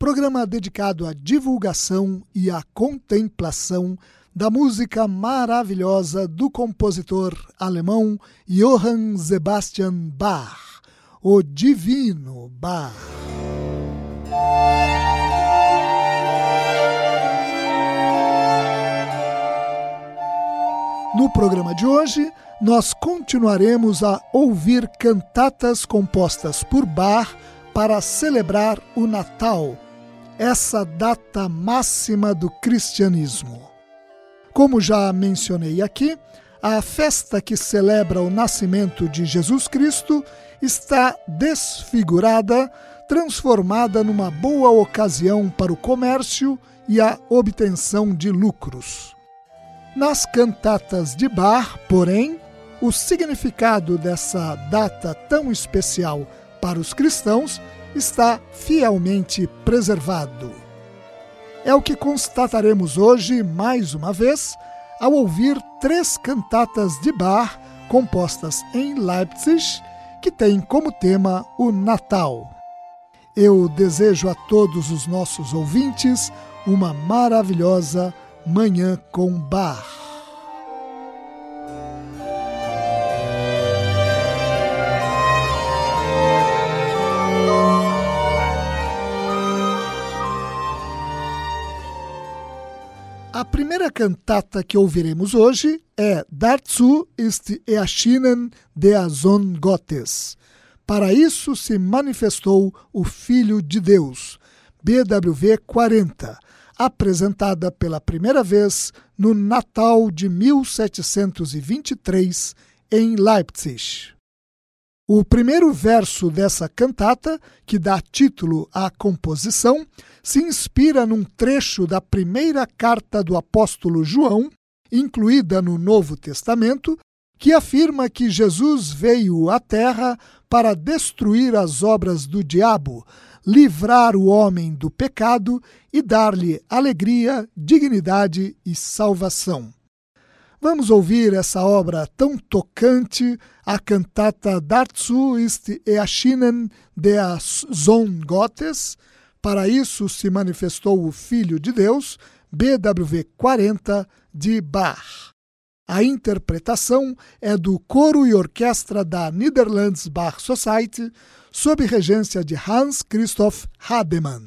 programa dedicado à divulgação e à contemplação da música maravilhosa do compositor alemão Johann Sebastian Bach, o Divino Bach. No programa de hoje, nós continuaremos a ouvir cantatas compostas por Bach para celebrar o Natal, essa data máxima do cristianismo. Como já mencionei aqui, a festa que celebra o nascimento de Jesus Cristo está desfigurada, transformada numa boa ocasião para o comércio e a obtenção de lucros. Nas cantatas de Bar, porém, o significado dessa data tão especial para os cristãos está fielmente preservado. É o que constataremos hoje, mais uma vez, ao ouvir três cantatas de Bach compostas em Leipzig, que têm como tema o Natal. Eu desejo a todos os nossos ouvintes uma maravilhosa Manhã com Bar. Cantata que ouviremos hoje é Dazu ist erschienen der Sohn Gottes. Para isso se manifestou o Filho de Deus, BWV 40, apresentada pela primeira vez no Natal de 1723 em Leipzig. O primeiro verso dessa cantata, que dá título à composição, se inspira num trecho da primeira carta do apóstolo João, incluída no Novo Testamento, que afirma que Jesus veio à Terra para destruir as obras do diabo, livrar o homem do pecado e dar-lhe alegria, dignidade e salvação. Vamos ouvir essa obra tão tocante, a cantata Dazu ist erschienen der Sohn Gottes. Para isso se manifestou o Filho de Deus, BWV 40 de Bach. A interpretação é do coro e orquestra da Netherlands Bach Society, sob regência de Hans Christoph Hademann.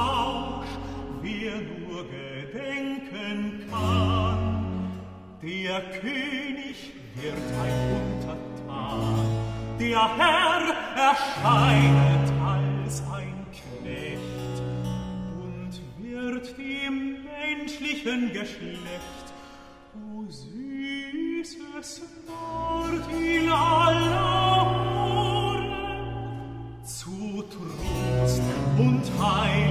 Der König wird ein Untertan, der Herr erscheinet als ein Knecht und wird dem menschlichen Geschlecht, o süßes Wort in aller Ohren, zu Trost und Heil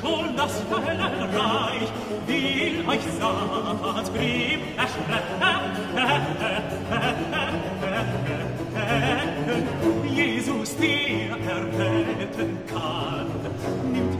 schon das Höllenreich, will euch Satans Brief erschrecken. Jesus, der erretten kann, nimmt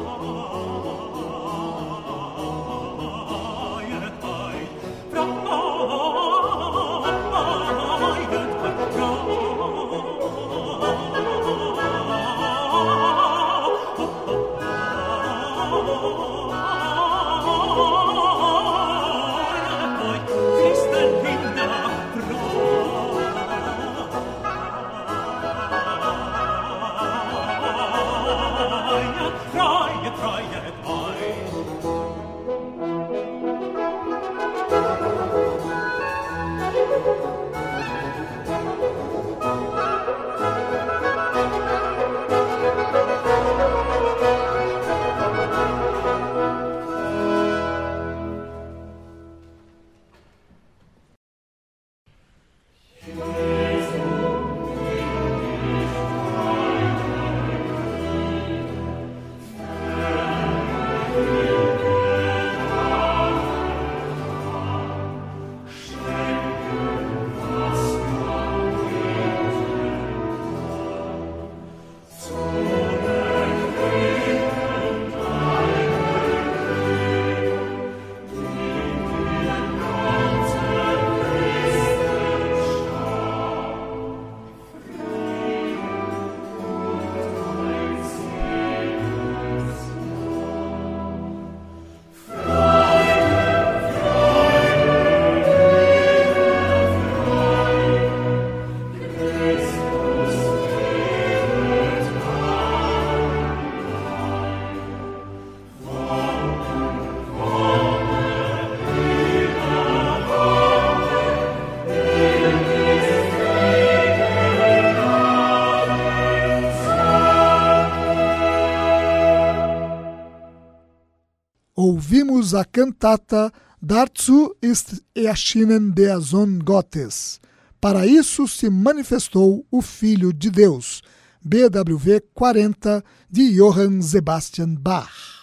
Ouvimos a cantata Dazu ist erschienen der Sohn Gottes. Para isso se manifestou o Filho de Deus. BWV 40 de Johann Sebastian Bach.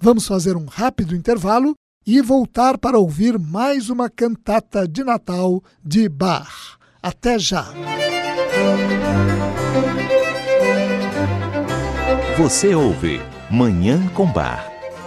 Vamos fazer um rápido intervalo e voltar para ouvir mais uma cantata de Natal de Bach. Até já! Você ouve Manhã com Bar.